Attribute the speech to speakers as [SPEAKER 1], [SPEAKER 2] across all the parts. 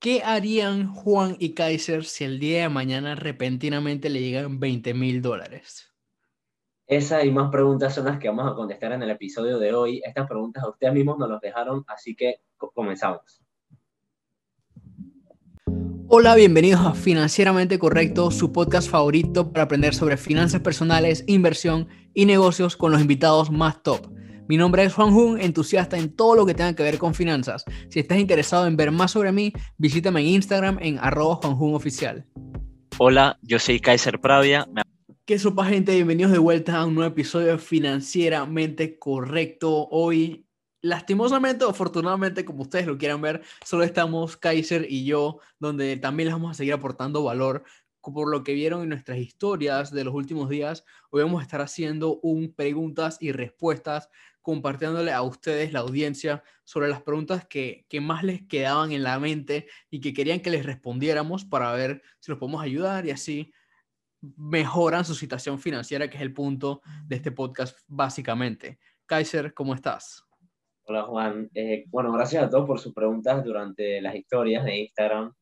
[SPEAKER 1] ¿Qué harían Juan y Kaiser si el día de mañana repentinamente le llegan 20 mil dólares?
[SPEAKER 2] Esa y más preguntas son las que vamos a contestar en el episodio de hoy. Estas preguntas a ustedes mismos nos las dejaron, así que comenzamos.
[SPEAKER 1] Hola, bienvenidos a Financieramente Correcto, su podcast favorito para aprender sobre finanzas personales, inversión y negocios con los invitados más top. Mi nombre es Juan Jun, entusiasta en todo lo que tenga que ver con finanzas. Si estás interesado en ver más sobre mí, visítame en Instagram en arroba Oficial.
[SPEAKER 3] Hola, yo soy Kaiser Pravia.
[SPEAKER 1] ¿Qué sopa gente? Bienvenidos de vuelta a un nuevo episodio de Financieramente Correcto. Hoy, lastimosamente o afortunadamente, como ustedes lo quieran ver, solo estamos Kaiser y yo, donde también les vamos a seguir aportando valor por lo que vieron en nuestras historias de los últimos días, hoy vamos a estar haciendo un preguntas y respuestas compartiéndole a ustedes, la audiencia, sobre las preguntas que, más les quedaban en la mente y que querían que les respondiéramos para ver si los podemos ayudar y así mejoran su situación financiera, que es el punto de este podcast básicamente. Kaiser, ¿cómo estás?
[SPEAKER 2] Hola Juan. Eh, bueno, gracias a todos por sus preguntas durante las historias de Instagram.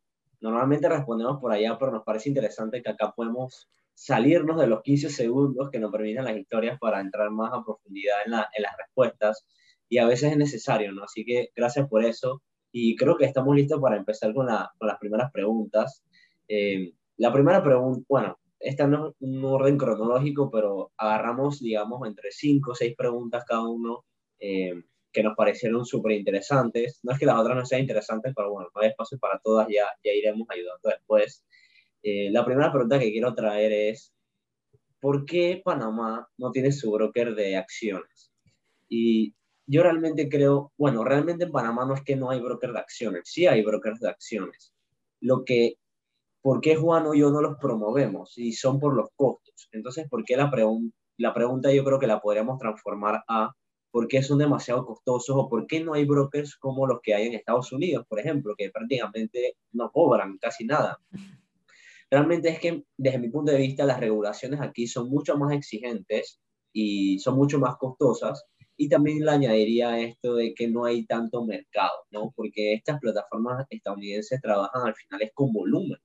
[SPEAKER 2] Normalmente respondemos por allá, pero nos parece interesante que acá podemos salirnos de los 15 segundos que nos permiten las historias para entrar más a profundidad en, las respuestas y a veces es necesario, ¿no? Así que gracias por eso y creo que estamos listos para empezar con, las primeras preguntas. Eh, la primera pregunta, bueno, esta no es un orden cronológico, pero agarramos, digamos, entre 5 o 6 preguntas cada uno eh, que nos parecieron súper interesantes. No es que las otras no sean interesantes, pero bueno, no hay espacio para todas, ya, ya iremos ayudando después. Eh, la primera pregunta que quiero traer es, ¿por qué Panamá no tiene su broker de acciones? Y yo realmente creo, bueno, realmente en Panamá no es que no hay broker de acciones, sí hay brokers de acciones. Lo que, ¿por qué Juan o yo no los promovemos? Y son por los costos. Entonces, ¿por qué la, la pregunta yo creo que la podríamos transformar a ¿por qué son demasiado costosos o por qué no hay brokers como los que hay en Estados Unidos, por ejemplo, que prácticamente no cobran casi nada? Realmente es que desde mi punto de vista las regulaciones aquí son mucho más exigentes y son mucho más costosas y también le añadiría esto de que no hay tanto mercado, ¿no? Porque estas plataformas estadounidenses trabajan al final es con volumen.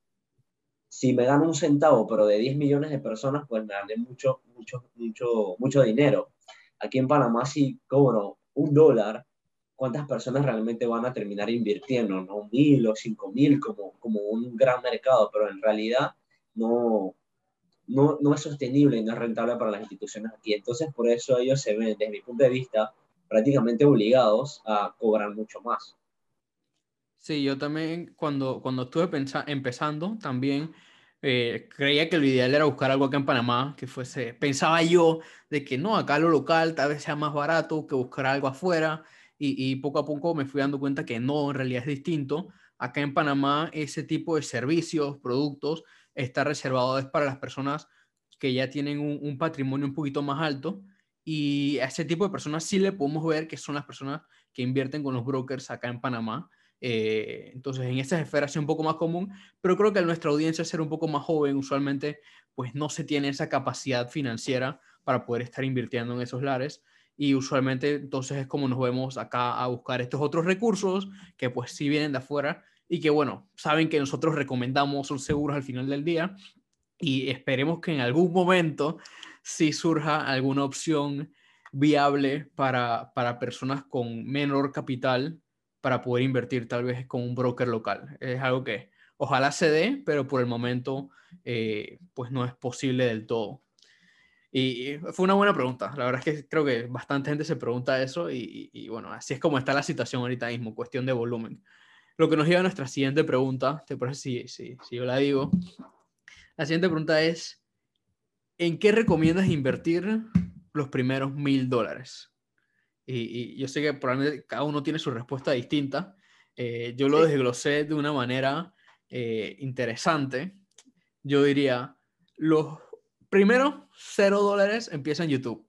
[SPEAKER 2] Si me dan un centavo, pero de 10 millones de personas, pues me dan mucho, mucho, mucho, mucho dinero. Aquí en Panamá si cobro un dólar, ¿cuántas personas realmente van a terminar invirtiendo? ¿No? Mil o cinco mil como, como un gran mercado, pero en realidad no, no, no es sostenible y no es rentable para las instituciones aquí. Entonces, por eso ellos se ven, desde mi punto de vista, prácticamente obligados a cobrar mucho más.
[SPEAKER 1] Sí, yo también cuando, cuando estuve empezando, también eh, creía que lo ideal era buscar algo acá en Panamá que fuese, pensaba yo de que no, acá lo local tal vez sea más barato que buscar algo afuera y, poco a poco me fui dando cuenta que no, en realidad es distinto. Acá en Panamá ese tipo de servicios, productos, está reservado es para las personas que ya tienen un, un, patrimonio un poquito más alto y a ese tipo de personas sí le podemos ver que son las personas que invierten con los brokers acá en Panamá eh, entonces, en esas esferas es un poco más común, pero creo que a nuestra audiencia, ser un poco más joven, usualmente, pues no se tiene esa capacidad financiera para poder estar invirtiendo en esos lares. Y usualmente, entonces, es como nos vemos acá a buscar estos otros recursos que, pues, sí vienen de afuera y que, bueno, saben que nosotros recomendamos, son seguros al final del día. Y esperemos que en algún momento sí surja alguna opción viable para, para personas con menor capital para poder invertir tal vez con un broker local. Es algo que ojalá se dé, pero por el momento eh, pues no es posible del todo. Y fue una buena pregunta. La verdad es que creo que bastante gente se pregunta eso y, bueno, así es como está la situación ahorita mismo, cuestión de volumen. Lo que nos lleva a nuestra siguiente pregunta, ¿te parece si, si, si yo la digo? La siguiente pregunta es, ¿en qué recomiendas invertir los primeros mil dólares? y, yo sé que probablemente cada uno tiene su respuesta distinta. Eh, yo lo desglosé de una manera eh, interesante. Yo diría, los primeros cero dólares empieza en YouTube.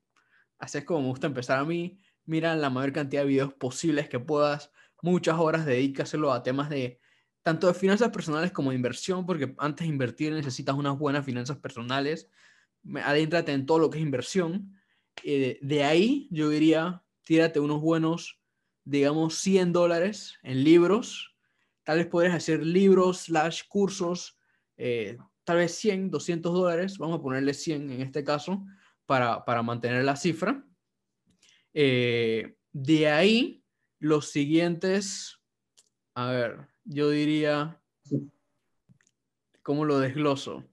[SPEAKER 1] Así es como me gusta empezar a mí. Mira la mayor cantidad de videos posibles que puedas. Muchas horas dedícaselo a temas de tanto de finanzas personales como de inversión, porque antes de invertir necesitas unas buenas finanzas personales. Adéntrate en todo lo que es inversión. Eh, de ahí yo diría tírate unos buenos, digamos, 100 dólares en libros, tal vez podrías hacer libros, slash cursos, eh, tal vez 100, 200 dólares, vamos a ponerle 100 en este caso, para, para mantener la cifra. Eh, de ahí, los siguientes, a ver, yo diría, ¿cómo lo desgloso?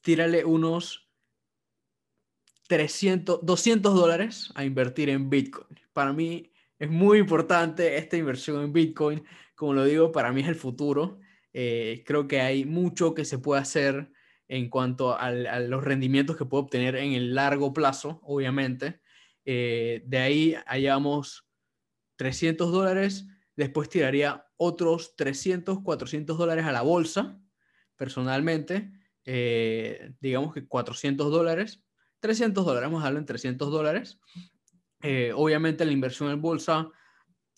[SPEAKER 1] Tírale unos 300, 200 dólares a invertir en Bitcoin. Para mí es muy importante esta inversión en Bitcoin. Como lo digo, para mí es el futuro. Eh, creo que hay mucho que se puede hacer en cuanto a, los rendimientos que puedo obtener en el largo plazo, obviamente. Eh, de ahí hallamos 300 dólares, después tiraría otros 300, 400 dólares a la bolsa, personalmente, eh, digamos que 400 dólares, 300 dólares, vamos a darlo en 300 dólares. obviamente la inversión en bolsa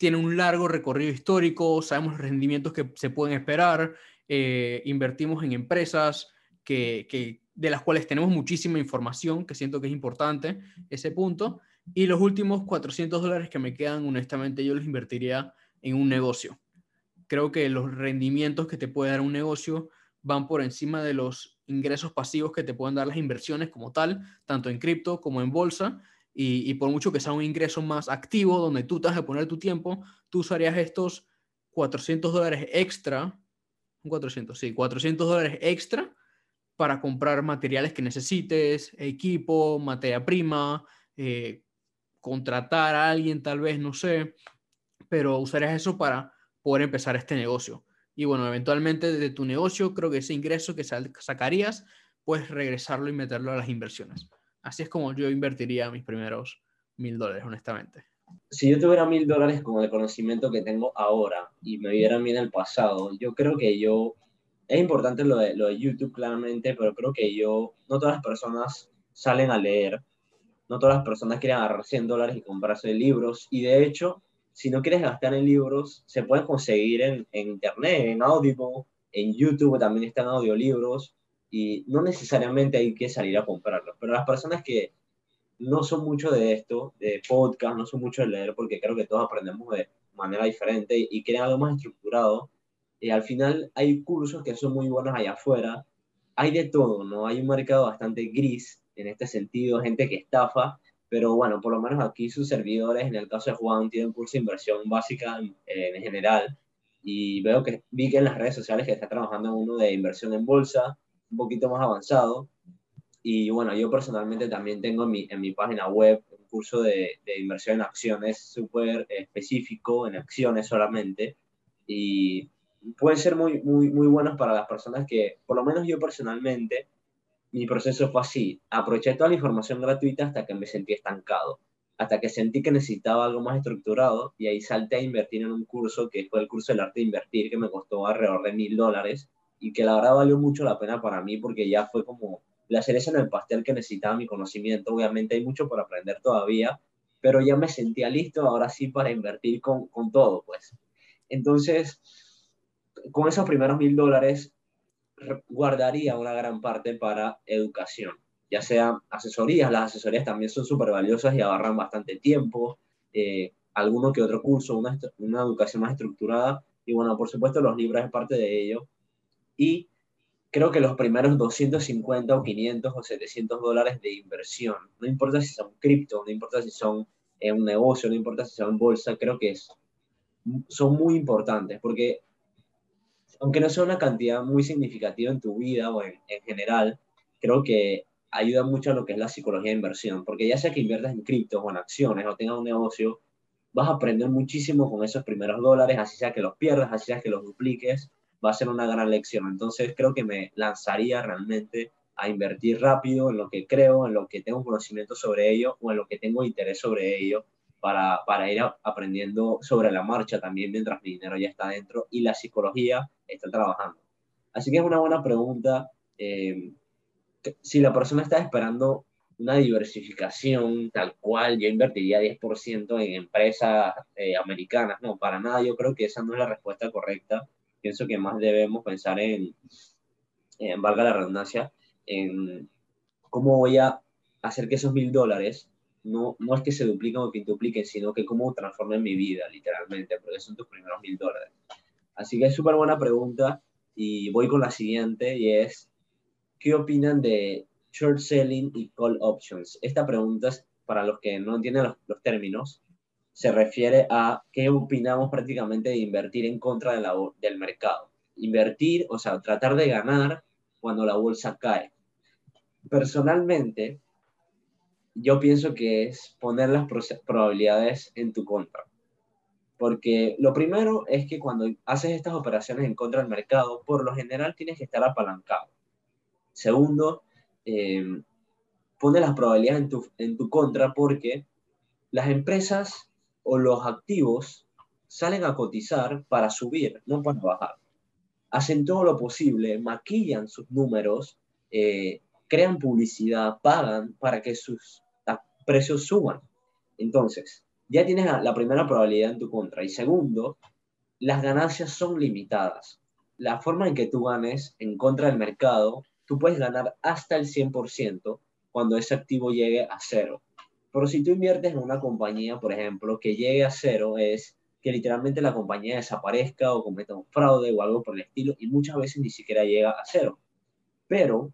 [SPEAKER 1] tiene un largo recorrido histórico, sabemos los rendimientos que se pueden esperar, eh, invertimos en empresas que, de las cuales tenemos muchísima información, que siento que es importante ese punto, y los últimos 400 dólares que me quedan, honestamente, yo los invertiría en un negocio. Creo que los rendimientos que te puede dar un negocio van por encima de los ingresos pasivos que te pueden dar las inversiones como tal, tanto en cripto como en bolsa, y, por mucho que sea un ingreso más activo, donde tú te vas a poner tu tiempo, tú usarías estos 400 dólares extra, 400, sí, 400 dólares extra para comprar materiales que necesites, equipo, materia prima, eh, contratar a alguien tal vez, no sé, pero usarías eso para poder empezar este negocio. Y bueno, eventualmente de tu negocio, creo que ese ingreso que sacarías, puedes regresarlo y meterlo a las inversiones. Así es como yo invertiría mis primeros mil dólares, honestamente.
[SPEAKER 2] Si yo tuviera mil dólares con el conocimiento que tengo ahora y me vieran bien el pasado, yo creo que yo, es importante lo de, lo de YouTube claramente, pero creo que yo, no todas las personas salen a leer, no todas las personas quieren agarrar 100 dólares y comprarse libros, y de hecho, si no quieres gastar en libros, se pueden conseguir en, en internet, en Audible, en YouTube también están audiolibros, y no necesariamente hay que salir a comprarlos, pero las personas que no son mucho de esto, de podcast, no son mucho de leer, porque creo que todos aprendemos de manera diferente y, quieren algo más estructurado, y al final hay cursos que son muy buenos allá afuera, hay de todo, ¿no? Hay un mercado bastante gris en este sentido, gente que estafa, pero bueno, por lo menos aquí sus servidores, en el caso de Juan, tienen curso de inversión básica en, en general, y veo que vi que en las redes sociales que está trabajando uno de inversión en bolsa, un poquito más avanzado. Y bueno, yo personalmente también tengo en mi, en mi página web un curso de, inversión en acciones súper específico, en acciones solamente. Y pueden ser muy, muy, muy buenos para las personas que, por lo menos yo personalmente, mi proceso fue así. Aproveché toda la información gratuita hasta que me sentí estancado, hasta que sentí que necesitaba algo más estructurado y ahí salté a invertir en un curso que fue el curso del arte de invertir, que me costó alrededor de mil dólares y que la verdad valió mucho la pena para mí porque ya fue como la cereza en el pastel que necesitaba mi conocimiento. Obviamente hay mucho por aprender todavía, pero ya me sentía listo ahora sí para invertir con, con todo, pues. Entonces, con esos primeros mil dólares, guardaría una gran parte para educación, ya sea asesorías, las asesorías también son súper valiosas y agarran bastante tiempo, eh, alguno que otro curso, una, una educación más estructurada, y bueno, por supuesto los libros es parte de ello, y creo que los primeros 250 o 500 o 700 dólares de inversión, no importa si son cripto, no importa si son en un negocio, no importa si son en bolsa, creo que es, son muy importantes porque aunque no sea una cantidad muy significativa en tu vida o en, en general, creo que ayuda mucho a lo que es la psicología de inversión, porque ya sea que inviertas en cripto o en acciones o tengas un negocio, vas a aprender muchísimo con esos primeros dólares, así sea que los pierdas, así sea que los dupliques, va a ser una gran lección. Entonces creo que me lanzaría realmente a invertir rápido en lo que creo, en lo que tengo conocimiento sobre ello o en lo que tengo interés sobre ello para, para ir aprendiendo sobre la marcha también mientras mi dinero ya está dentro y la psicología está trabajando. Así que es una buena pregunta. Eh, si la persona está esperando una diversificación tal cual, yo invertiría 10% en empresas eh, americanas. No, para nada, yo creo que esa no es la respuesta correcta pienso que más debemos pensar en, en valga la redundancia, en cómo voy a hacer que esos mil dólares no, no es que se dupliquen o que dupliquen, sino que cómo transformen mi vida, literalmente, porque son tus primeros mil dólares. Así que es súper buena pregunta y voy con la siguiente y es, ¿qué opinan de short selling y call options? Esta pregunta es para los que no entienden los, los términos, se refiere a qué opinamos prácticamente de invertir en contra de del mercado. Invertir, o sea, tratar de ganar cuando la bolsa cae. Personalmente, yo pienso que es poner las probabilidades en tu contra. Porque lo primero es que cuando haces estas operaciones en contra del mercado, por lo general tienes que estar apalancado. Segundo, eh, pone las probabilidades en tu, en tu contra porque las empresas o los activos salen a cotizar para subir, no para bajar. Hacen todo lo posible, maquillan sus números, eh, crean publicidad, pagan para que sus precios suban. Entonces, ya tienes la primera probabilidad en tu contra. Y segundo, las ganancias son limitadas. La forma en que tú ganes en contra del mercado, tú puedes ganar hasta el 100% cuando ese activo llegue a cero. Pero si tú inviertes en una compañía, por ejemplo, que llegue a cero, es que literalmente la compañía desaparezca o cometa un fraude o algo por el estilo, y muchas veces ni siquiera llega a cero. Pero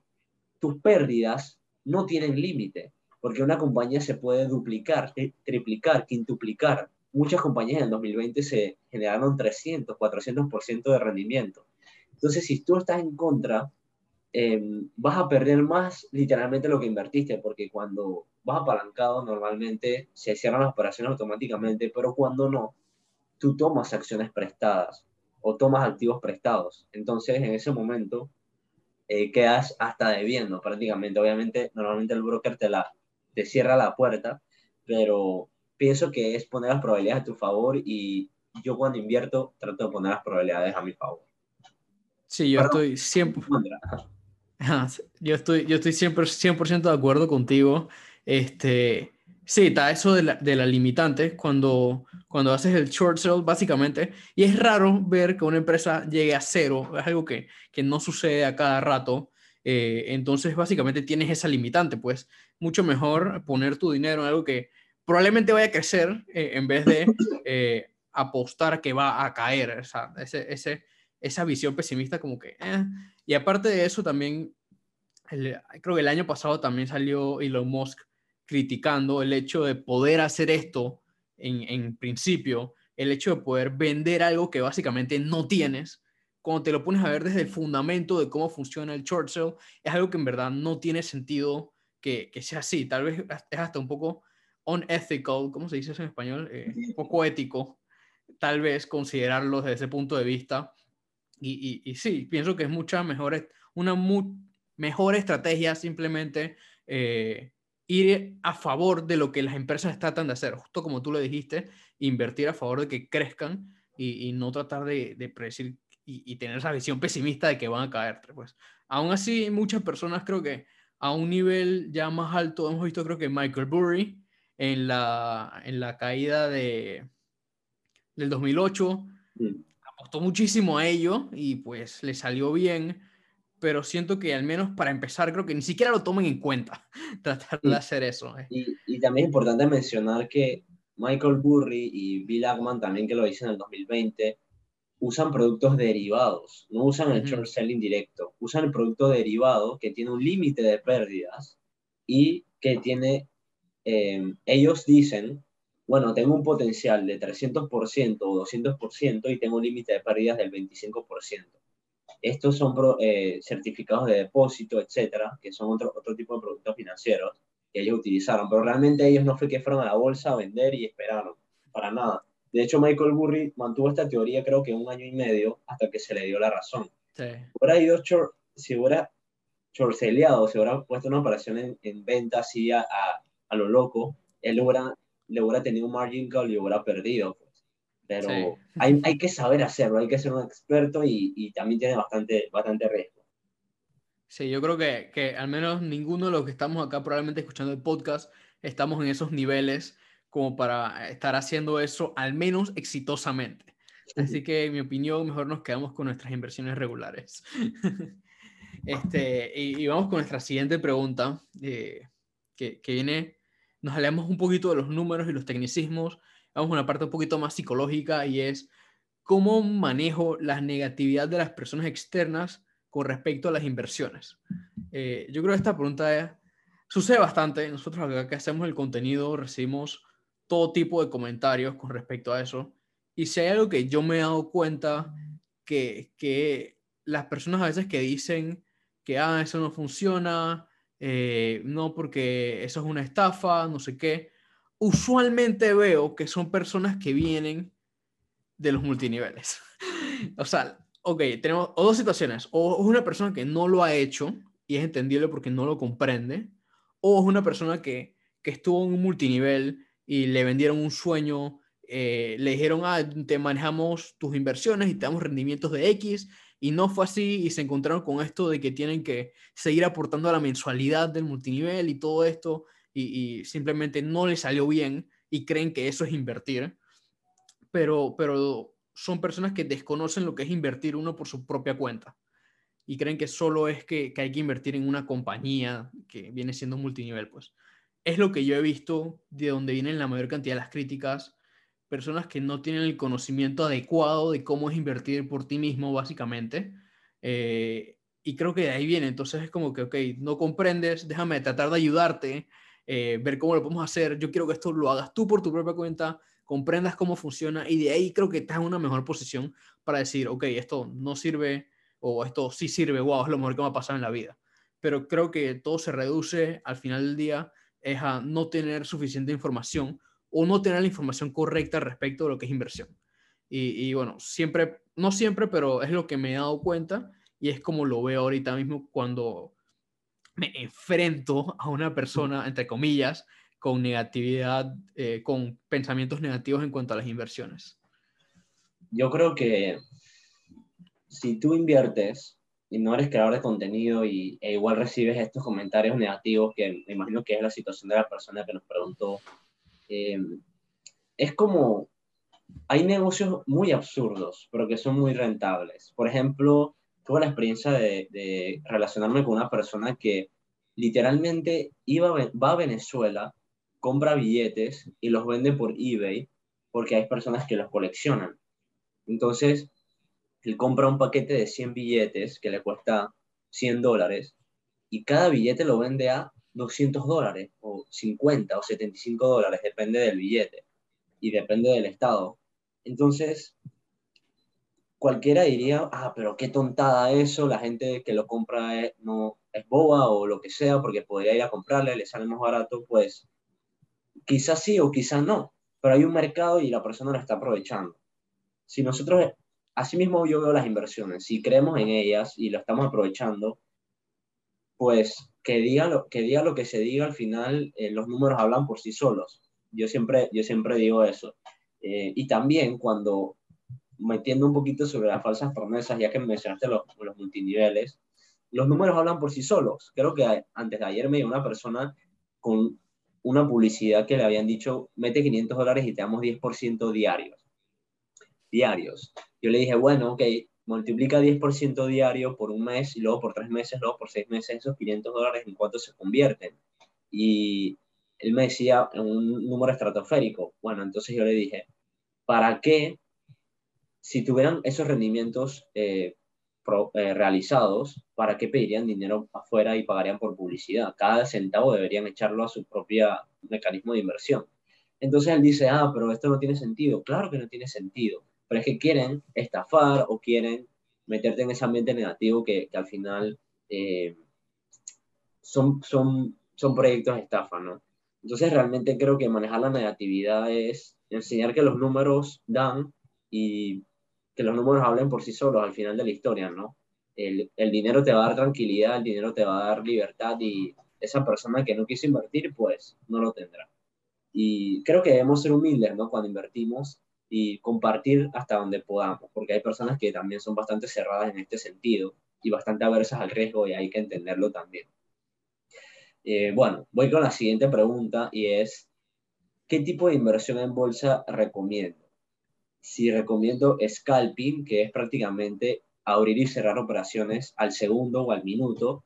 [SPEAKER 2] tus pérdidas no tienen límite, porque una compañía se puede duplicar, triplicar, quintuplicar. Muchas compañías en el 2020 se generaron 300, 400% de rendimiento. Entonces, si tú estás en contra, em, vas a perder más literalmente lo que invertiste, porque cuando vas apalancado, normalmente se cierran las operaciones automáticamente, pero cuando no, tú tomas acciones prestadas o tomas activos prestados. Entonces, en ese momento, eh, quedas hasta debiendo prácticamente. Obviamente, normalmente el broker te, la, te cierra la puerta, pero pienso que es poner las probabilidades a tu favor y yo cuando invierto trato de poner las probabilidades a mi favor.
[SPEAKER 1] Sí, yo estoy siempre... Yo estoy, yo estoy siempre 100% de acuerdo contigo. Este, sí, está eso de la, de la, limitante cuando, cuando haces el short sale, básicamente. Y es raro ver que una empresa llegue a cero, es algo que, que no sucede a cada rato. Eh, entonces, básicamente tienes esa limitante, pues mucho mejor poner tu dinero en algo que probablemente vaya a crecer eh, en vez de eh, apostar que va a caer. O sea, ese, ese, esa visión pesimista como que... Y aparte de eso, también, creo que el año pasado también salió Elon Musk criticando el hecho de poder hacer esto en, en principio, el hecho de poder vender algo que básicamente no tienes, cuando te lo pones a ver desde el fundamento de cómo funciona el short sale, es algo que en verdad no tiene sentido que, que sea así. Tal vez es hasta un poco unethical, ¿cómo se dice eso en español? Eh, un poco ético, tal vez considerarlo desde ese punto de vista. Y, y, y sí, pienso que es mucha mejor, una mejor estrategia simplemente eh, ir a favor de lo que las empresas tratan de hacer, justo como tú le dijiste, invertir a favor de que crezcan y, no tratar de, de predecir y, tener esa visión pesimista de que van a caer. Pues aún así, muchas personas creo que a un nivel ya más alto, hemos visto creo que Michael Burry en la, en la caída de, del 2008, mm. apostó muchísimo a ello y pues le salió bien pero siento que al menos para empezar creo que ni siquiera lo tomen en cuenta tratar de hacer eso.
[SPEAKER 2] Eh. Y, y, también es importante mencionar que Michael Burry y Bill Ackman también que lo dicen en el 2020 usan productos derivados, no usan el short selling directo, usan el producto derivado que tiene un límite de pérdidas y que tiene, eh, ellos dicen, bueno, tengo un potencial de 300% o 200% y tengo un límite de pérdidas del 25%. Estos son eh, certificados de depósito, etcétera, que son otro, otro tipo de productos financieros que ellos utilizaron, pero realmente ellos no fue que fueron a la bolsa a vender y esperaron, para nada. De hecho, Michael Burry mantuvo esta teoría creo que un año y medio hasta que se le dio la razón. Sí. Hubiera ido si hubiera chorceleado, si hubiera puesto una operación en, en venta así a, a, lo loco, él hubiera, le hubiera tenido un margin call y hubiera perdido pero hay, hay, que saber hacerlo, hay que ser un experto y, y, también tiene bastante, bastante riesgo.
[SPEAKER 1] Sí, yo creo que, que, al menos ninguno de los que estamos acá probablemente escuchando el podcast estamos en esos niveles como para estar haciendo eso al menos exitosamente. Así que en mi opinión mejor nos quedamos con nuestras inversiones regulares. este, y, y, vamos con nuestra siguiente pregunta, eh, que, que viene, nos hablamos un poquito de los números y los tecnicismos, vamos a una parte un poquito más psicológica y es, ¿cómo manejo la negatividad de las personas externas con respecto a las inversiones? Eh, yo creo que esta pregunta sucede bastante. Nosotros acá que hacemos el contenido recibimos todo tipo de comentarios con respecto a eso. Y si hay algo que yo me he dado cuenta que, que las personas a veces que dicen que ah, eso no funciona, eh, no porque eso es una estafa, no sé qué, usualmente veo que son personas que vienen de los multiniveles. o sea, ok, tenemos dos situaciones. O es una persona que no lo ha hecho y es entendible porque no lo comprende, o es una persona que, que estuvo en un multinivel y le vendieron un sueño, eh, le dijeron, ah, te manejamos tus inversiones y te damos rendimientos de X, y no fue así y se encontraron con esto de que tienen que seguir aportando a la mensualidad del multinivel y todo esto, y, simplemente no les salió bien y creen que eso es invertir, pero, pero son personas que desconocen lo que es invertir uno por su propia cuenta y creen que solo es que, que hay que invertir en una compañía que viene siendo multinivel, pues es lo que yo he visto de donde vienen la mayor cantidad de las críticas, personas que no tienen el conocimiento adecuado de cómo es invertir por ti mismo, básicamente. Eh, y creo que de ahí viene, entonces es como que, ok, no comprendes, déjame tratar de ayudarte, eh, ver cómo lo podemos hacer, yo quiero que esto lo hagas tú por tu propia cuenta, comprendas cómo funciona y de ahí creo que estás en una mejor posición para decir, ok, esto no sirve o esto sí sirve, wow, es lo mejor que me ha pasado en la vida. Pero creo que todo se reduce al final del día es a no tener suficiente información o no tener la información correcta respecto de lo que es inversión. Y, bueno, siempre, no siempre, pero es lo que me he dado cuenta y es como lo veo ahorita mismo cuando me enfrento a una persona, entre comillas, con negatividad, eh, con pensamientos negativos en cuanto a las inversiones.
[SPEAKER 2] Yo creo que si tú inviertes y no eres creador de contenido y, e igual recibes estos comentarios negativos, que me imagino que es la situación de la persona que nos preguntó, eh, es como, hay negocios muy absurdos, pero que son muy rentables. Por ejemplo, tuve la experiencia de, de relacionarme con una persona que literalmente iba, va a Venezuela, compra billetes y los vende por eBay porque hay personas que los coleccionan. Entonces, él compra un paquete de 100 billetes que le cuesta 100 dólares y cada billete lo vende a 200 dólares o 50 o 75 dólares, depende del billete y depende del estado. Entonces, cualquiera diría, ah, pero qué tontada eso, la gente que lo compra es, no, es boba o lo que sea, porque podría ir a comprarle, le sale más barato, pues quizás sí o quizás no, pero hay un mercado y la persona lo está aprovechando. Si nosotros Asimismo, yo veo las inversiones. Si creemos en ellas y lo estamos aprovechando, pues que diga lo que, diga lo que se diga, al final eh, los números hablan por sí solos. Yo siempre, yo siempre digo eso. Eh, y también cuando metiendo un poquito sobre las falsas promesas, ya que mencionaste los, los multiniveles, los números hablan por sí solos. Creo que antes de ayer me dio una persona con una publicidad que le habían dicho, mete 500 dólares y te damos 10% diarios. Diarios. Yo le dije, bueno, ok, multiplica 10% diario por un mes y luego por tres meses, luego por seis meses, esos 500 dólares en cuánto se convierten. Y él me decía un número estratosférico. Bueno, entonces yo le dije, ¿para qué? Si tuvieran esos rendimientos eh, eh, realizados, ¿para qué pedirían dinero afuera y pagarían por publicidad? Cada centavo deberían echarlo a su propio mecanismo de inversión. Entonces él dice, ah, pero esto no tiene sentido. Claro que no tiene sentido pero es que quieren estafar o quieren meterte en ese ambiente negativo que, que al final eh, son, son, son proyectos de estafa, ¿no? Entonces realmente creo que manejar la negatividad es enseñar que los números dan y que los números hablen por sí solos al final de la historia, ¿no? El, el dinero te va a dar tranquilidad, el dinero te va a dar libertad y esa persona que no quiso invertir, pues no lo tendrá. Y creo que debemos ser humildes, ¿no? Cuando invertimos y compartir hasta donde podamos, porque hay personas que también son bastante cerradas en este sentido y bastante aversas al riesgo y hay que entenderlo también. Eh, bueno, voy con la siguiente pregunta y es, ¿qué tipo de inversión en bolsa recomiendo? Si recomiendo scalping, que es prácticamente abrir y cerrar operaciones al segundo o al minuto.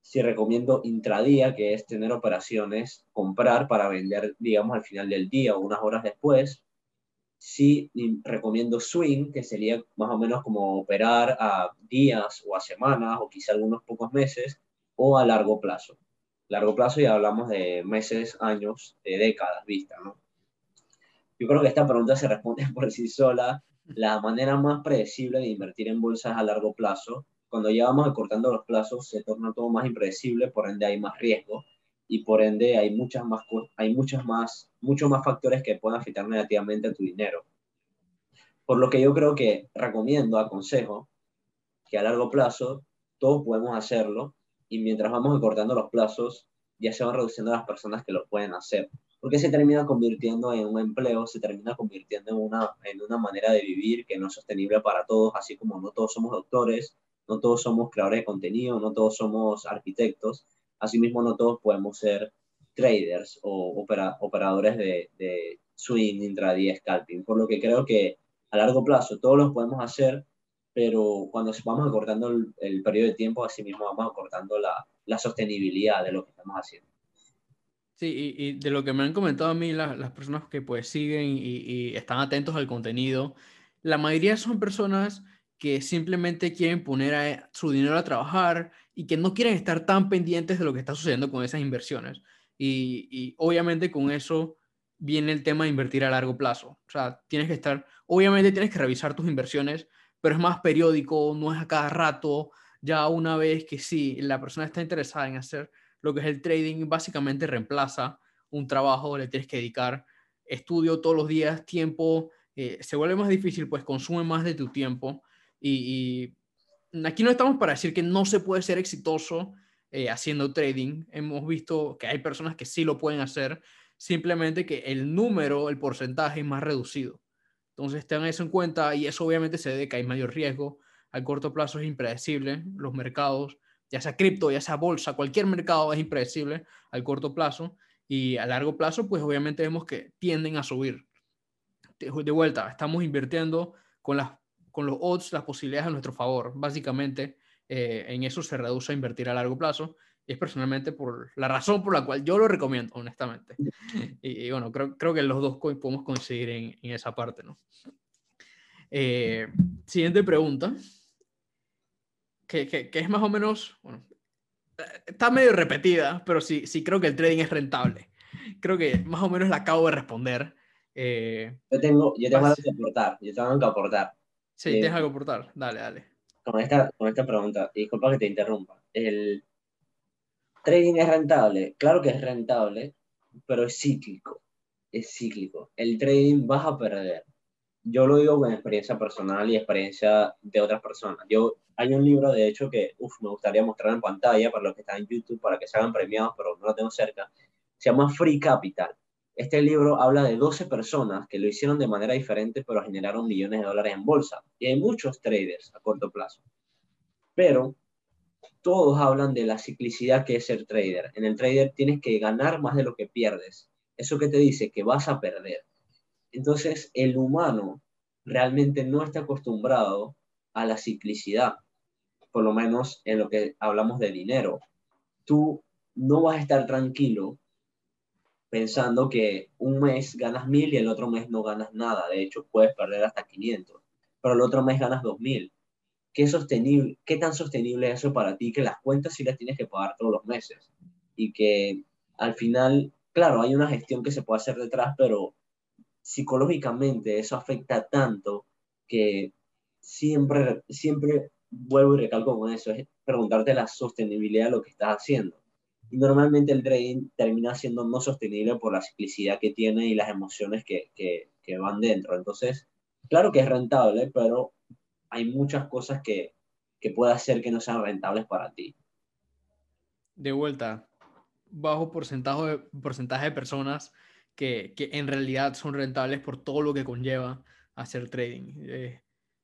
[SPEAKER 2] Si recomiendo intradía, que es tener operaciones, comprar para vender, digamos, al final del día o unas horas después sí recomiendo swing, que sería más o menos como operar a días o a semanas o quizá algunos pocos meses, o a largo plazo. Largo plazo ya hablamos de meses, años, de décadas vista, ¿no? Yo creo que esta pregunta se responde por sí sola. La manera más predecible de invertir en bolsas a largo plazo, cuando ya vamos acortando los plazos, se torna todo más impredecible, por ende hay más riesgo y por ende hay muchas más hay muchas más muchos más factores que pueden afectar negativamente a tu dinero. Por lo que yo creo que recomiendo, aconsejo que a largo plazo todos podemos hacerlo y mientras vamos acortando los plazos ya se van reduciendo las personas que lo pueden hacer. Porque se termina convirtiendo en un empleo, se termina convirtiendo en una, en una manera de vivir que no es sostenible para todos, así como no todos somos doctores, no todos somos creadores de contenido, no todos somos arquitectos, Asimismo, no todos podemos ser traders o operadores de, de swing, intradía, scalping, por lo que creo que a largo plazo todos los podemos hacer, pero cuando vamos acortando el, periodo de tiempo, asimismo vamos acortando la, la, sostenibilidad de lo que estamos haciendo.
[SPEAKER 1] Sí, y, de lo que me han comentado a mí las personas que pues siguen y, y, están atentos al contenido, la mayoría son personas que simplemente quieren poner su dinero a trabajar y que no quieren estar tan pendientes de lo que está sucediendo con esas inversiones. Y, obviamente con eso viene el tema de invertir a largo plazo. O sea, tienes que estar, obviamente tienes que revisar tus inversiones, pero es más periódico, no es a cada rato. Ya una vez que sí, la persona está interesada en hacer lo que es el trading, básicamente reemplaza un trabajo, le tienes que dedicar estudio todos los días, tiempo, eh, se vuelve más difícil, pues consume más de tu tiempo y, aquí no estamos para decir que no se puede ser exitoso eh, haciendo trading. Hemos visto que hay personas que sí lo pueden hacer, simplemente que el número, el porcentaje es más reducido. Entonces tengan eso en cuenta y eso obviamente se debe que hay mayor riesgo. A corto plazo es impredecible. Los mercados, ya sea cripto, ya sea bolsa, cualquier mercado es impredecible al corto plazo. Y a largo plazo, pues obviamente vemos que tienden a subir. De vuelta, estamos invirtiendo con las con los odds, las posibilidades a nuestro favor. Básicamente, eh, en eso se reduce a invertir a largo plazo. Y es personalmente por la razón por la cual yo lo recomiendo, honestamente. Y, bueno, creo, creo, que los dos podemos coincidir en, en esa parte, ¿no? Eh, siguiente pregunta, que, que, que, es más o menos, bueno, está medio repetida, pero sí, sí creo que el trading es rentable. Creo que más o menos la acabo de responder.
[SPEAKER 2] Eh, yo tengo, yo tengo algo que aportar, yo tengo algo que aportar.
[SPEAKER 1] Sí, eh, tienes algo que aportar. Dale, dale.
[SPEAKER 2] Con esta, con esta pregunta, disculpa que te interrumpa. ¿El trading es rentable? Claro que es rentable, pero es cíclico. Es cíclico. El trading vas a perder. Yo lo digo con experiencia personal y experiencia de otras personas. Yo, hay un libro, de hecho, que uf, me gustaría mostrar en pantalla para los que están en YouTube, para que se hagan premiados, pero no lo tengo cerca. Se llama Free Capital este libro habla de 12 personas que lo hicieron de manera diferente, pero generaron millones de dólares en bolsa. Y hay muchos traders a corto plazo. Pero todos hablan de la ciclicidad que es ser trader. En el trader tienes que ganar más de lo que pierdes. Eso que te dice que vas a perder. Entonces, el humano realmente no está acostumbrado a la ciclicidad, por lo menos en lo que hablamos de dinero. Tú no vas a estar tranquilo pensando que un mes ganas mil y el otro mes no ganas nada. De hecho, puedes perder hasta 500, pero el otro mes ganas 2000. ¿Qué, sostenible, ¿Qué tan sostenible es eso para ti? Que las cuentas sí las tienes que pagar todos los meses y que al final, claro, hay una gestión que se puede hacer detrás, pero psicológicamente eso afecta tanto que siempre, siempre vuelvo y recalco con eso, es preguntarte la sostenibilidad de lo que estás haciendo y normalmente el trading termina siendo no sostenible por la ciclicidad que tiene y las emociones que, que, van dentro. Entonces, claro que es rentable, pero hay muchas cosas que, que puede hacer que no sean rentables para ti.
[SPEAKER 1] De vuelta, bajo porcentaje de, porcentaje de personas que, que, en realidad son rentables por todo lo que conlleva hacer trading. Eh,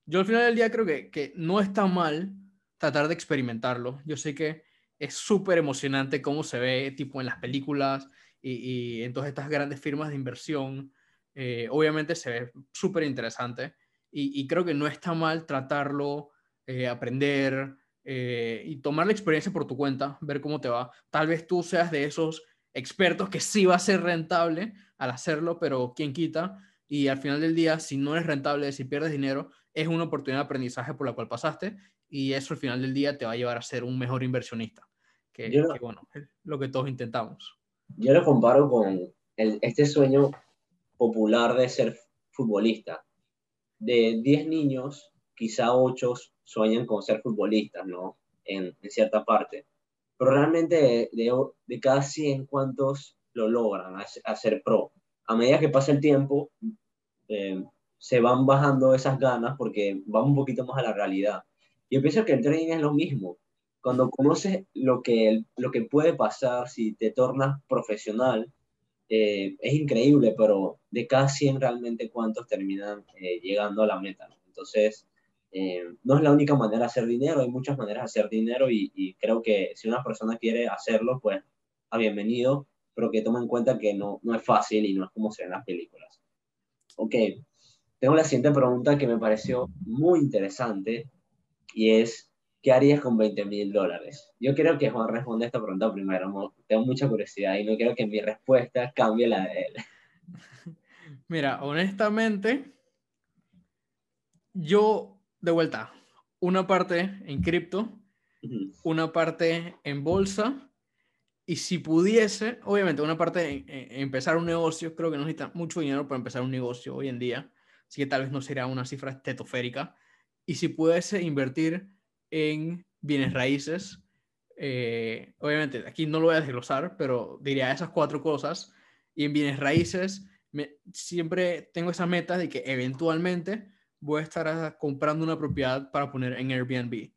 [SPEAKER 1] yo al final del día creo que, que no está mal tratar de experimentarlo. Yo sé que es súper emocionante cómo se ve tipo en las películas y, en todas estas grandes firmas de inversión. Eh, obviamente se ve súper interesante y, creo que no está mal tratarlo, eh, aprender eh, y tomar la experiencia por tu cuenta, ver cómo te va. Tal vez tú seas de esos expertos que sí va a ser rentable al hacerlo, pero quien quita y al final del día, si no eres rentable, si pierdes dinero, es una oportunidad de aprendizaje por la cual pasaste y eso al final del día te va a llevar a ser un mejor inversionista, que, que bueno, es lo que todos intentamos.
[SPEAKER 2] Yo lo comparo con el, este sueño popular de ser futbolista. De 10 niños, quizá 8 sueñan con ser futbolistas, ¿no? En, en cierta parte. Pero realmente de, de, cada 100, ¿cuántos lo logran a, ser pro? A medida que pasa el tiempo, eh, se van bajando esas ganas porque van un poquito más a la realidad. Yo pienso que el trading es lo mismo. Cuando conoces lo que, lo que puede pasar si te tornas profesional, eh, es increíble, pero de cada 100 realmente cuántos terminan eh, llegando a la meta. Entonces, eh, no es la única manera de hacer dinero, hay muchas maneras de hacer dinero y, creo que si una persona quiere hacerlo, pues a bienvenido, pero que tome en cuenta que no, no es fácil y no es como se ven las películas. Ok, tengo la siguiente pregunta que me pareció muy interesante y es, ¿qué harías con 20 mil dólares? Yo quiero que Juan responda esta pregunta primero, tengo mucha curiosidad y no quiero que mi respuesta cambie la de él.
[SPEAKER 1] Mira, honestamente, yo de vuelta, una parte en cripto, una parte en bolsa, y si pudiese, obviamente, una parte en, empezar un negocio, creo que no necesita mucho dinero para empezar un negocio hoy en día, así que tal vez no sería una cifra estetosférica, y si pudiese invertir en bienes raíces, eh, obviamente aquí no lo voy a desglosar, pero diría esas cuatro cosas, y en bienes raíces siempre tengo esa meta de que eventualmente voy a estar comprando una propiedad para poner en Airbnb.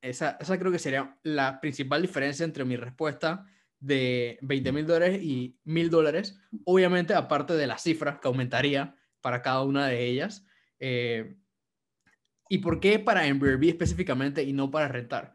[SPEAKER 1] Esa, esa creo que sería la principal diferencia entre mi respuesta de 20 mil dólares y mil dólares, obviamente aparte de la cifra que aumentaría para cada una de ellas. Eh, ¿Y por qué para Airbnb específicamente y no para rentar?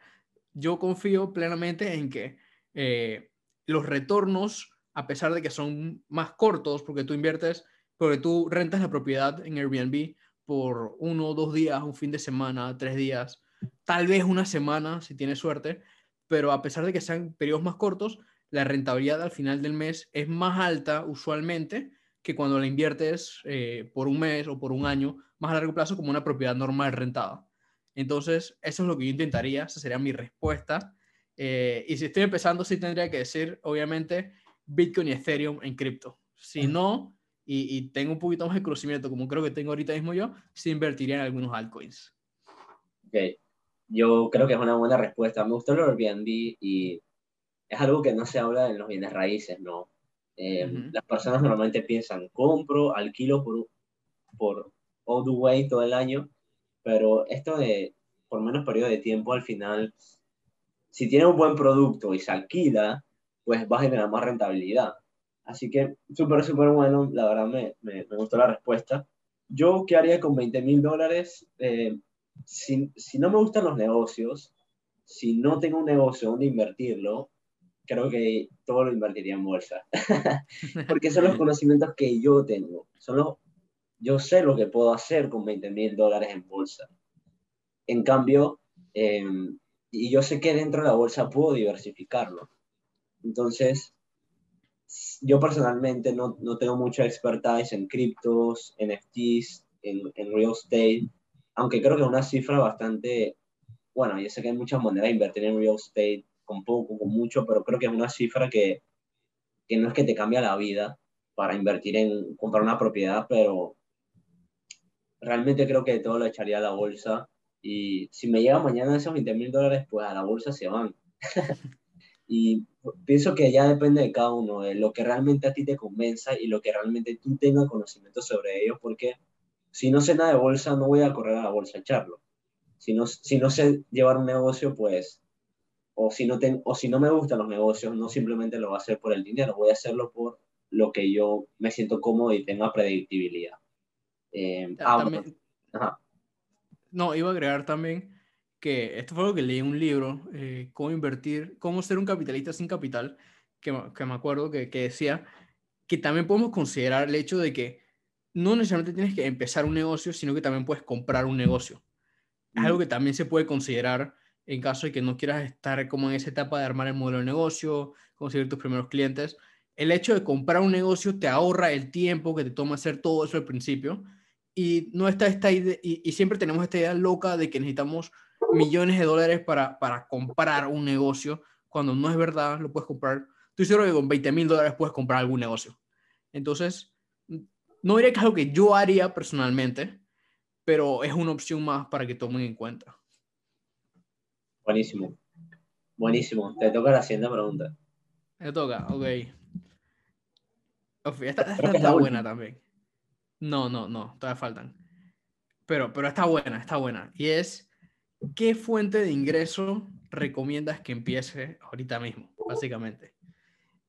[SPEAKER 1] Yo confío plenamente en que eh, los retornos, a pesar de que son más cortos, porque tú inviertes, porque tú rentas la propiedad en Airbnb por uno o dos días, un fin de semana, tres días, tal vez una semana, si tienes suerte, pero a pesar de que sean periodos más cortos, la rentabilidad al final del mes es más alta usualmente que cuando la inviertes eh, por un mes o por un año más a largo plazo como una propiedad normal rentada. Entonces, eso es lo que yo intentaría, esa sería mi respuesta. Eh, y si estoy empezando, sí tendría que decir, obviamente, Bitcoin y Ethereum en cripto. Si no, y, tengo un poquito más de conocimiento, como creo que tengo ahorita mismo yo, sí invertiría en algunos altcoins.
[SPEAKER 2] Ok, yo creo que es una buena respuesta. Me gustó el Airbnb y es algo que no se habla en los bienes raíces, ¿no? Eh, las personas normalmente piensan, compro, alquilo por, por all the way todo el año, pero esto de por menos periodo de tiempo, al final, si tiene un buen producto y se alquila, pues va a generar más rentabilidad. Así que súper, súper bueno, la verdad me, me, gustó la respuesta. Yo, ¿qué haría con 20 mil dólares? Eh, si, si no me gustan los negocios, si no tengo un negocio donde invertirlo, creo que todo lo invertiría en bolsa. Porque son los conocimientos que yo tengo. Son los, yo sé lo que puedo hacer con 20 mil dólares en bolsa. En cambio, em, y yo sé que dentro de la bolsa puedo diversificarlo. Entonces, yo personalmente no, no tengo mucha expertise en criptos, NFTs, en, en real estate, aunque creo que es una cifra bastante, bueno, yo sé que hay muchas maneras de invertir en real estate, con poco, con mucho, pero creo que es una cifra que, que no es que te cambia la vida para invertir en comprar una propiedad, pero realmente creo que todo lo echaría a la bolsa. Y si me llega mañana esos 20 mil dólares, pues a la bolsa se van. y pienso que ya depende de cada uno, de lo que realmente a ti te convenza y lo que realmente tú tengas conocimiento sobre ellos, porque si no sé nada de bolsa, no voy a correr a la bolsa a echarlo. Si no, si no sé llevar un negocio, pues o si, no o si no me gustan los negocios, no simplemente lo voy a hacer por el dinero, voy a hacerlo por lo que yo me siento cómodo y tenga predictibilidad.
[SPEAKER 1] Eh, ah, no, iba a agregar también que esto fue lo que leí en un libro, eh, cómo invertir, cómo ser un capitalista sin capital, que, que me acuerdo que, que, decía que también podemos considerar el hecho de que no necesariamente tienes que empezar un negocio, sino que también puedes comprar un negocio. Es algo mm. que también se puede considerar en caso de que no quieras estar como en esa etapa de armar el modelo de negocio, conseguir tus primeros clientes. el hecho de comprar un negocio te ahorra el tiempo que te toma hacer todo eso al principio y no está esta y, siempre tenemos esta idea loca de que necesitamos millones de dólares para, para comprar un negocio, cuando no es verdad, lo puedes comprar. Estoy seguro que con 20 mil dólares puedes comprar algún negocio. Entonces, no diría que es algo que yo haría personalmente, pero es una opción más para que tomen en cuenta.
[SPEAKER 2] Buenísimo. Buenísimo. Te toca la siguiente pregunta.
[SPEAKER 1] Me toca, ok. Esta, está buena también. No, no, no, todavía faltan. Pero, pero está buena, está buena. Y es, ¿qué fuente de ingreso recomiendas que empiece ahorita mismo, básicamente?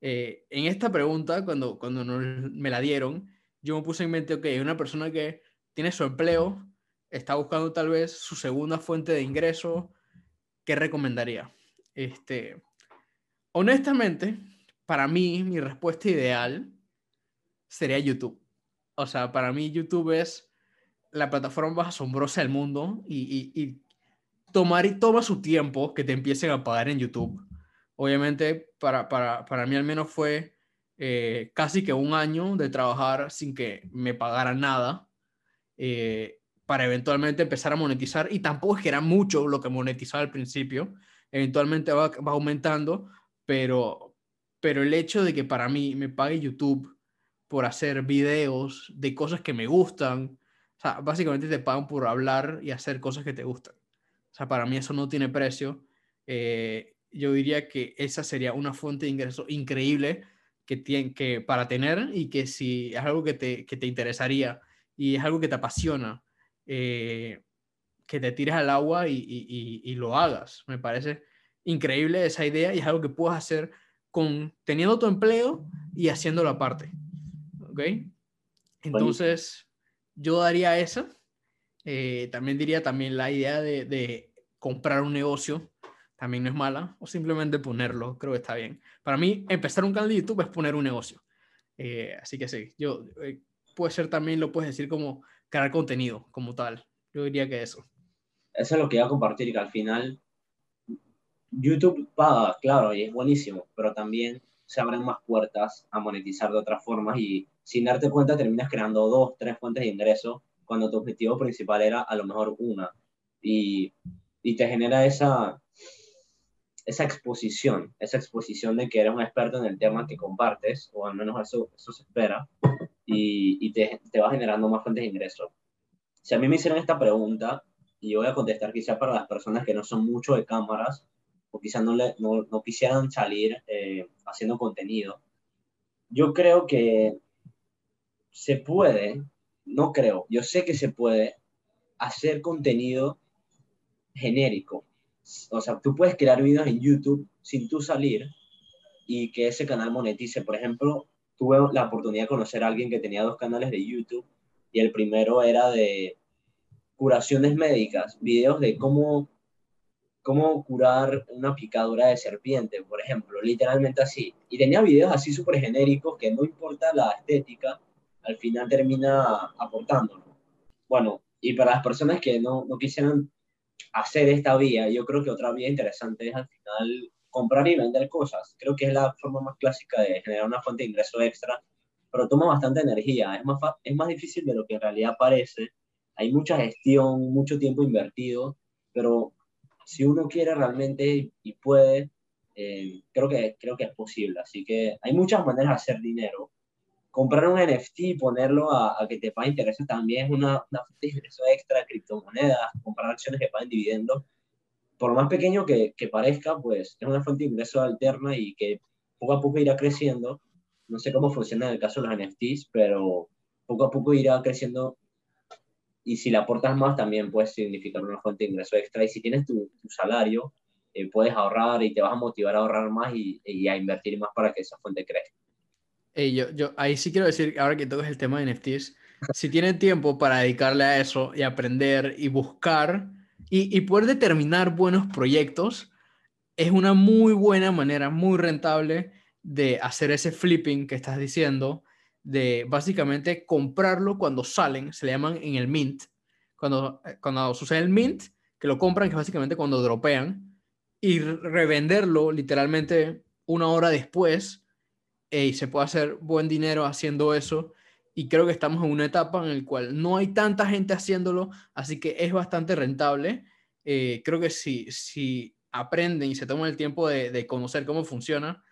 [SPEAKER 1] Eh, en esta pregunta, cuando, cuando me la dieron, yo me puse en mente, ok, una persona que tiene su empleo, está buscando tal vez su segunda fuente de ingreso, ¿qué recomendaría? Este, honestamente, para mí, mi respuesta ideal sería YouTube. O sea, para mí YouTube es la plataforma más asombrosa del mundo y, y, tomar y toma su tiempo que te empiecen a pagar en YouTube. Obviamente, para, para, para mí al menos fue eh, casi que un año de trabajar sin que me pagaran nada eh, para eventualmente empezar a monetizar. Y tampoco es que era mucho lo que monetizaba al principio, eventualmente va, va aumentando, pero, pero el hecho de que para mí me pague YouTube por hacer videos de cosas que me gustan. O sea, básicamente te pagan por hablar y hacer cosas que te gustan. O sea, para mí eso no tiene precio. Eh, yo diría que esa sería una fuente de ingreso increíble que, tiene, que para tener y que si es algo que te, que te interesaría y es algo que te apasiona, eh, que te tires al agua y, lo hagas. Me parece increíble esa idea y es algo que puedes hacer con teniendo tu empleo y haciéndolo aparte. ¿ok? Entonces, yo daría esa. Eh, también diría también la idea de, comprar un negocio, también no es mala, o simplemente ponerlo, creo que está bien. Para mí, empezar un canal de YouTube es poner un negocio. Eh, así que sí, yo, eh, puede ser también, lo puedes decir como crear contenido, como tal. Yo diría que eso.
[SPEAKER 2] Eso es lo que iba a compartir, que al final YouTube paga, claro, y es buenísimo, pero también se abren más puertas a monetizar de otras formas y sin darte cuenta terminas creando dos, tres fuentes de ingreso cuando tu objetivo principal era a lo mejor una. Y, y te genera esa, esa exposición, esa exposición de que eres un experto en el tema que compartes, o al menos eso, eso se espera, y, y te, te, va generando más fuentes de ingreso. Si a mí me hicieran esta pregunta, y yo voy a contestar quizá para las personas que no son mucho de cámaras, o quizás no, le, no, no quisieran salir eh, haciendo contenido, yo creo que se puede, no creo, yo sé que se puede hacer contenido genérico. O sea, tú puedes crear videos en YouTube sin tú salir y que ese canal monetice. Por ejemplo, tuve la oportunidad de conocer a alguien que tenía dos canales de YouTube y el primero era de curaciones médicas, videos de cómo, cómo curar una picadura de serpiente, por ejemplo, literalmente así. Y tenía videos así súper genéricos que no importa la estética, al final termina aportando. Bueno, y para las personas que no, no quisieran hacer esta vía, yo creo que otra vía interesante es al final comprar y vender cosas. Creo que es la forma más clásica de generar una fuente de ingreso extra, pero toma bastante energía. Es más, es más difícil de lo que en realidad parece. Hay mucha gestión, mucho tiempo invertido, pero si uno quiere realmente y puede, eh, creo, que, creo que es posible. Así que hay muchas maneras de hacer dinero comprar un NFT y ponerlo a, que te pague intereses también es una, una fuente de ingreso extra, criptomonedas, comprar acciones que paguen dividendos. Por más pequeño que, parezca, pues es una fuente de ingreso alterna y que poco a poco irá creciendo. No sé cómo funciona en el caso de los NFTs, pero poco a poco irá creciendo y si le aportas más también puede significar una fuente de ingreso extra. Y si tienes tu, salario, eh, puedes ahorrar y te vas a motivar a ahorrar más y, a invertir más para que esa fuente crezca
[SPEAKER 1] yo, yo ahí sí quiero decir, ahora que tocas el tema de NFTs, si tienen tiempo para dedicarle a eso y aprender y buscar y, y poder determinar buenos proyectos, es una muy buena manera, muy rentable de hacer ese flipping que estás diciendo, de básicamente comprarlo cuando salen, se le llaman en el mint, cuando, eh, cuando sucede el mint, que lo compran, que básicamente cuando dropean, y revenderlo literalmente una hora después y se puede hacer buen dinero haciendo eso. Y creo que estamos en una etapa en la cual no hay tanta gente haciéndolo, así que es bastante rentable. Eh, creo que si, si aprenden y se toman el tiempo de, de conocer cómo funciona,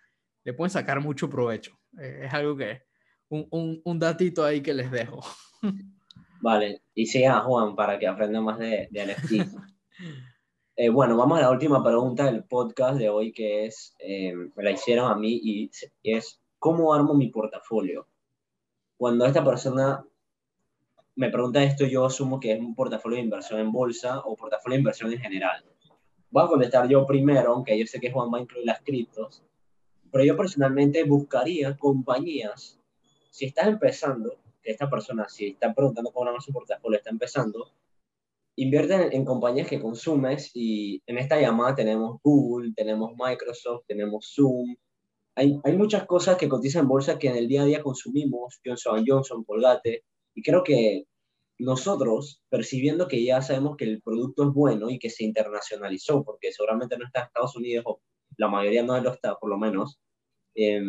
[SPEAKER 1] le pueden sacar mucho provecho. Eh, es algo que, un, un, un, datito ahí que les dejo.
[SPEAKER 2] Vale, y sigan a Juan para que aprenda más de, de NFT. eh, bueno, vamos a la última pregunta del podcast de hoy, que es, eh, me la hicieron a mí y es, ¿cómo armo mi portafolio? Cuando esta persona me pregunta esto, yo asumo que es un portafolio de inversión en bolsa o portafolio de inversión en general. Voy a contestar yo primero, aunque yo sé que Juan va a incluir las criptos, pero yo personalmente buscaría compañías, si estás empezando, que esta persona, si está preguntando cómo armar su portafolio, está empezando, invierte en, en, compañías que consumes y en esta llamada tenemos Google, tenemos Microsoft, tenemos Zoom. Hay, hay muchas cosas que cotizan en bolsa que en el día a día consumimos, Johnson Johnson, Colgate, y creo que nosotros, percibiendo que ya sabemos que el producto es bueno y que se internacionalizó, porque seguramente no está en Estados Unidos, o la mayoría no lo está, por lo menos, eh,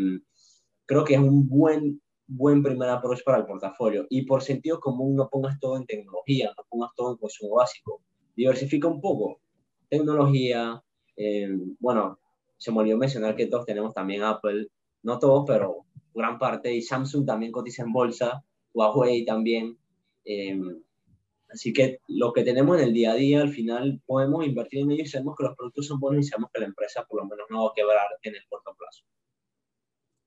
[SPEAKER 2] creo que es un buen buen primer approach para el portafolio. Y por sentido común, no pongas todo en tecnología, no pongas todo en consumo básico. Diversifica un poco. Tecnología, eh, bueno, se me olvidó mencionar que todos tenemos también Apple, no todos, pero gran parte, y Samsung también cotiza en bolsa, Huawei también. Eh, así que lo que tenemos en el día a día, al final podemos invertir en ellos y sabemos que los productos son buenos y sabemos que la empresa por lo menos no va a quebrar en el corto plazo.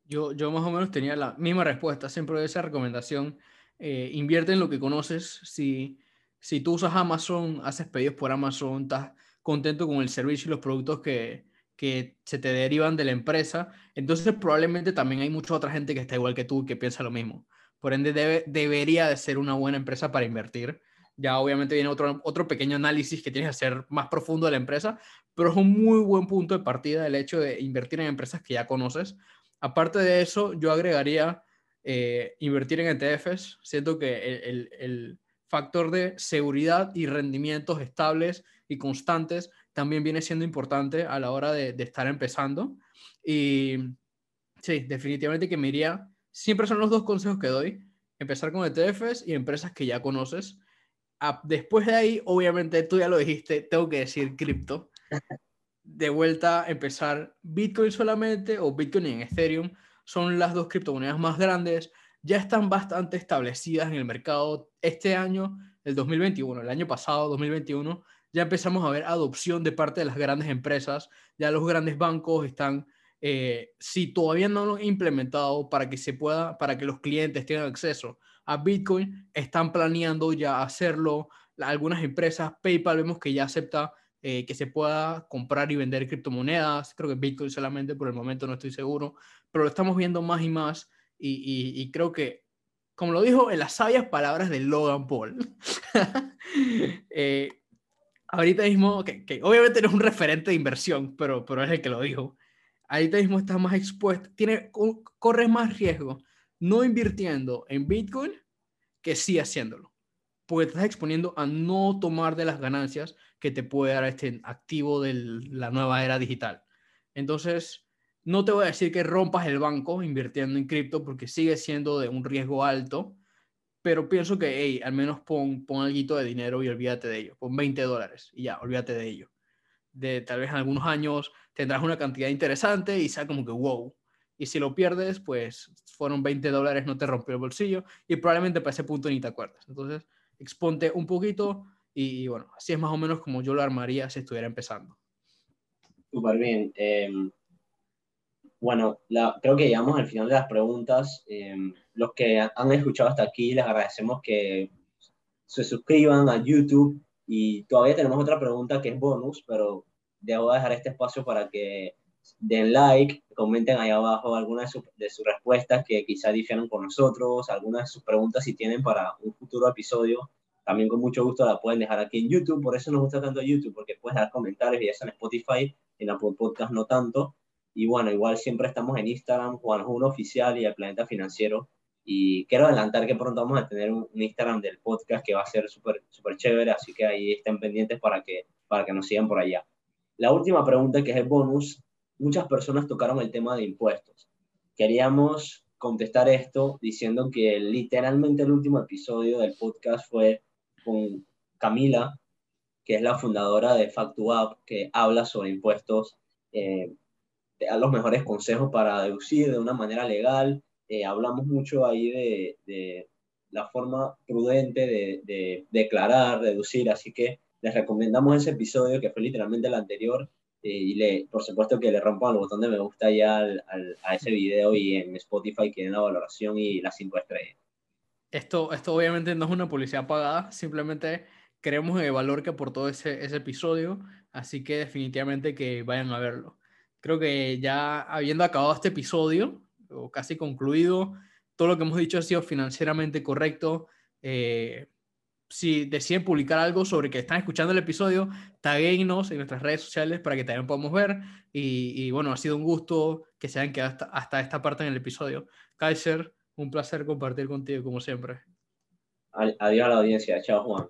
[SPEAKER 1] Yo, yo más o menos tenía la misma respuesta, siempre esa recomendación. Eh, invierte en lo que conoces. Si, si tú usas Amazon, haces pedidos por Amazon, estás contento con el servicio y los productos que, que se te derivan de la empresa, entonces probablemente también hay mucha otra gente que está igual que tú que piensa lo mismo. Por ende, debe, debería de ser una buena empresa para invertir. Ya obviamente viene otro, otro pequeño análisis que tienes que hacer más profundo de la empresa, pero es un muy buen punto de partida el hecho de invertir en empresas que ya conoces, Aparte de eso, yo agregaría eh, invertir en ETFs. Siento que el, el, el, factor de seguridad y rendimientos estables y constantes también viene siendo importante a la hora de, de estar empezando. Y sí, definitivamente que me iría, siempre son los dos consejos que doy, empezar con ETFs y empresas que ya conoces. Después de ahí, obviamente, tú ya lo dijiste, tengo que decir cripto de vuelta empezar Bitcoin solamente o Bitcoin en Ethereum. Son las dos criptomonedas más grandes. Ya están bastante establecidas en el mercado. Este año, el 2021, el año pasado, 2021, ya empezamos a ver adopción de parte de las grandes empresas. Ya los grandes bancos están, eh, si todavía no lo han implementado para que se pueda, para que los clientes tengan acceso a Bitcoin, están planeando ya hacerlo. Algunas empresas, PayPal, vemos que ya acepta eh, que se pueda comprar y vender criptomonedas. Creo que Bitcoin solamente por el momento no estoy seguro, pero lo estamos viendo más y más y, creo que, como lo dijo en las sabias palabras de Logan Paul, eh, ahorita mismo, que, que, obviamente no es un referente de inversión, pero, pero es el que lo dijo, ahorita mismo estás más expuesto, tiene, corres más riesgo no invirtiendo en Bitcoin que sí haciéndolo porque te estás exponiendo a no tomar de las ganancias que te puede dar este activo de la nueva era digital. Entonces, no te voy a decir que rompas el banco invirtiendo en cripto porque sigue siendo de un riesgo alto, pero pienso que, hey, al menos pon, pon algo de dinero y olvídate de ello. Pon 20 dólares y ya, olvídate de ello. De tal vez en algunos años tendrás una cantidad interesante y sea como que wow. Y si lo pierdes, pues fueron 20 dólares, no te rompió el bolsillo y probablemente para ese punto ni te acuerdas. Entonces, exponte un poquito y, bueno, así es más o menos como yo lo armaría si estuviera empezando.
[SPEAKER 2] Súper bien. Eh, bueno, la, creo que llegamos al final de las preguntas. Eh, los que han escuchado hasta aquí, les agradecemos que se suscriban a YouTube y todavía tenemos otra pregunta que es bonus, pero debo dejar este espacio para que den like, comenten ahí abajo algunas de, su, de sus respuestas que quizá difieran con nosotros, algunas de sus preguntas si tienen para un futuro episodio. También con mucho gusto la pueden dejar aquí en YouTube, por eso nos gusta tanto YouTube, porque puedes dar comentarios y eso en Spotify, en Apple Podcast no tanto. Y bueno, igual siempre estamos en Instagram, Juan Juno Oficial y el Planeta Financiero. Y quiero adelantar que pronto vamos a tener un, Instagram del podcast que va a ser súper super chévere, así que ahí estén pendientes para que, para que nos sigan por allá. La última pregunta, que es el bonus, muchas personas tocaron el tema de impuestos. queríamos contestar esto diciendo que literalmente el último episodio del podcast fue con Camila, que es la fundadora de FactuApp, que habla sobre impuestos, eh, da los mejores consejos para deducir de una manera legal. Eh, hablamos mucho ahí de, de la forma prudente de, de, declarar, deducir, así que les recomendamos ese episodio que fue literalmente el anterior eh, y le, por supuesto que le rompan el botón de me gusta ya al, a ese video y en Spotify quieren la valoración y las cinco estrellas.
[SPEAKER 1] Esto, esto obviamente no es una publicidad pagada, simplemente creemos el valor que aportó ese, ese episodio, así que definitivamente que vayan a verlo. Creo que ya habiendo acabado este episodio, o casi concluido, todo lo que hemos dicho ha sido financieramente correcto. Eh, si deciden publicar algo sobre que están escuchando el episodio, taguenos en nuestras redes sociales para que también podamos ver. Y, bueno, ha sido un gusto que se hayan quedado hasta, hasta esta parte en el episodio. Kaiser, un placer compartir contigo como siempre.
[SPEAKER 2] Adiós a la audiencia. Chao, Juan.